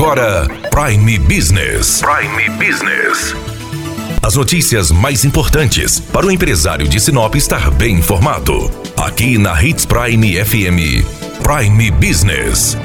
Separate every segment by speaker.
Speaker 1: agora Prime Business. Prime Business. As notícias mais importantes para o empresário de Sinop estar bem informado. Aqui na Hits Prime FM. Prime Business.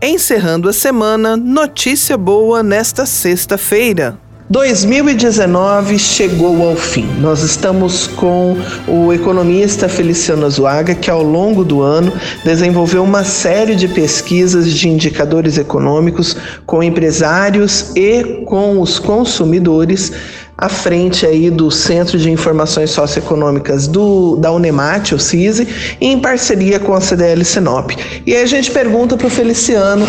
Speaker 2: Encerrando a semana, notícia boa nesta sexta-feira.
Speaker 3: 2019 chegou ao fim. Nós estamos com o economista Feliciano Azuaga, que ao longo do ano desenvolveu uma série de pesquisas de indicadores econômicos com empresários e com os consumidores à frente aí do Centro de Informações Socioeconômicas do, da Unemat, o CISI, em parceria com a CDL Sinop. E aí a gente pergunta para o Feliciano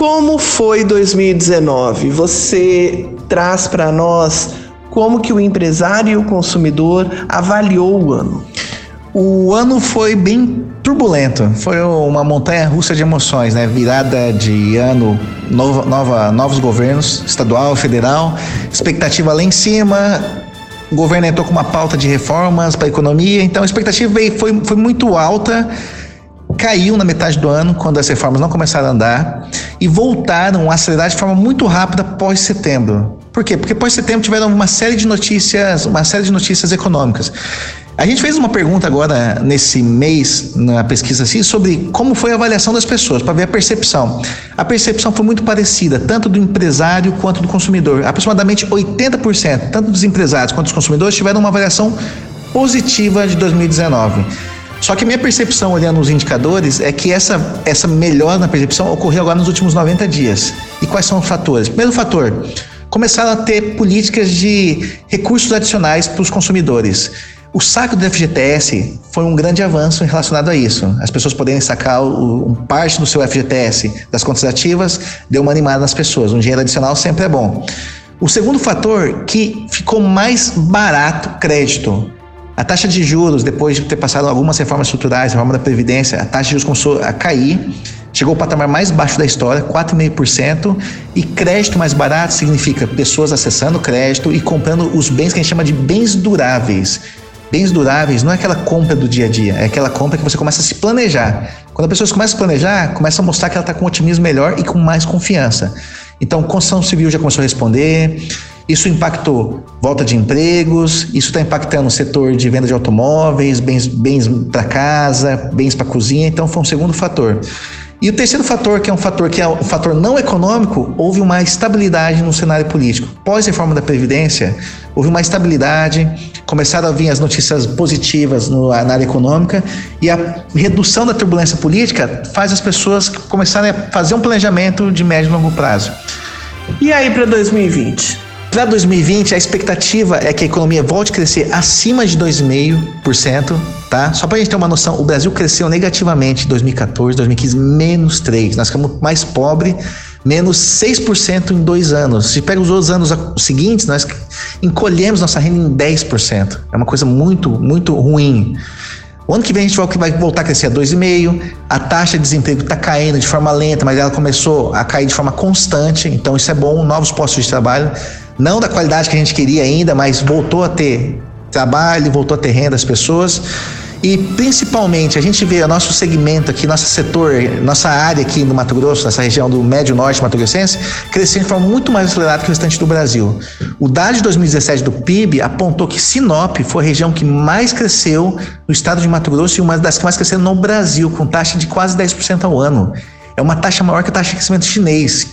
Speaker 3: como foi 2019? Você traz para nós como que o empresário e o consumidor avaliou o ano?
Speaker 4: O ano foi bem turbulento, foi uma montanha russa de emoções, né? Virada de ano, nova, nova, novos governos, estadual, federal, expectativa lá em cima, o governo entrou com uma pauta de reformas para a economia, então a expectativa foi, foi muito alta caiu na metade do ano, quando as reformas não começaram a andar, e voltaram a acelerar de forma muito rápida pós setembro. Por quê? Porque pós setembro tiveram uma série de notícias, uma série de notícias econômicas. A gente fez uma pergunta agora nesse mês na pesquisa assim sobre como foi a avaliação das pessoas para ver a percepção. A percepção foi muito parecida, tanto do empresário quanto do consumidor. Aproximadamente 80%, tanto dos empresários quanto dos consumidores tiveram uma avaliação positiva de 2019. Só que minha percepção olhando os indicadores é que essa, essa melhora na percepção ocorreu agora nos últimos 90 dias. E quais são os fatores? Primeiro fator, começaram a ter políticas de recursos adicionais para os consumidores. O saque do FGTS foi um grande avanço relacionado a isso. As pessoas poderem sacar o, um parte do seu FGTS das contas ativas deu uma animada nas pessoas. Um dinheiro adicional sempre é bom. O segundo fator que ficou mais barato crédito. A taxa de juros, depois de ter passado algumas reformas estruturais, reforma da Previdência, a taxa de juros começou a cair, chegou ao patamar mais baixo da história, 4,5%, e crédito mais barato significa pessoas acessando crédito e comprando os bens que a gente chama de bens duráveis. Bens duráveis não é aquela compra do dia a dia, é aquela compra que você começa a se planejar. Quando a pessoa começa a planejar, começa a mostrar que ela está com um otimismo melhor e com mais confiança. Então, construção civil já começou a responder, isso impactou volta de empregos, isso está impactando o setor de venda de automóveis, bens, bens para casa, bens para cozinha, então foi um segundo fator. E o terceiro fator, que é um fator que é um fator não econômico, houve uma estabilidade no cenário político. Pós-reforma da Previdência, houve uma estabilidade, começaram a vir as notícias positivas no, na área econômica e a redução da turbulência política faz as pessoas começarem a fazer um planejamento de médio e longo prazo.
Speaker 3: E aí para 2020?
Speaker 4: Para 2020, a expectativa é que a economia volte a crescer acima de 2,5%, tá? Só para a gente ter uma noção, o Brasil cresceu negativamente em 2014, 2015, menos 3%. Nós ficamos mais pobres, menos 6% em dois anos. Se pega os outros anos seguintes, nós encolhemos nossa renda em 10%. É uma coisa muito, muito ruim. O ano que vem a gente vai voltar a crescer a 2,5%. A taxa de desemprego está caindo de forma lenta, mas ela começou a cair de forma constante. Então isso é bom, novos postos de trabalho não da qualidade que a gente queria ainda, mas voltou a ter trabalho, voltou a ter renda as pessoas. E principalmente a gente vê o nosso segmento aqui, nosso setor, nossa área aqui no Mato Grosso, nessa região do Médio Norte Mato Grossense, crescendo de forma muito mais acelerada que o restante do Brasil. O dado de 2017 do PIB apontou que Sinop foi a região que mais cresceu no estado de Mato Grosso e uma das que mais cresceram no Brasil, com taxa de quase 10% ao ano. É uma taxa maior que a taxa de crescimento chinês,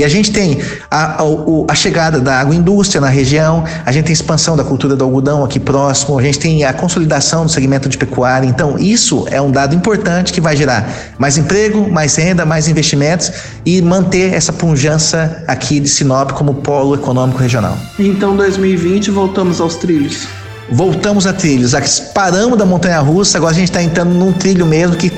Speaker 4: e a gente tem a, a, a, chegada da agroindústria na região, a gente tem a expansão da cultura do algodão aqui próximo, a gente tem a consolidação do segmento de pecuária. Então, isso é um dado importante que vai gerar mais emprego, mais renda, mais investimentos e manter essa punjança aqui de Sinop como polo econômico regional.
Speaker 3: Então, 2020, voltamos aos trilhos
Speaker 4: voltamos a trilhos. Paramos da montanha russa, agora a gente está entrando num trilho mesmo, que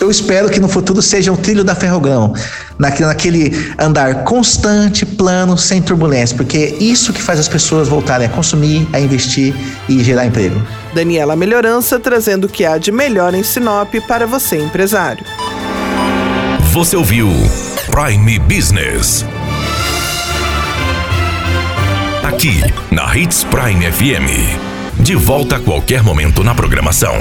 Speaker 4: eu espero que no futuro seja o trilho da Ferrogrão. Naquele andar constante, plano, sem turbulência, porque é isso que faz as pessoas voltarem a consumir, a investir e gerar emprego.
Speaker 2: Daniela Melhorança trazendo o que há de melhor em Sinop para você, empresário.
Speaker 1: Você ouviu Prime Business. Aqui, na Hits Prime FM. De volta a qualquer momento na programação.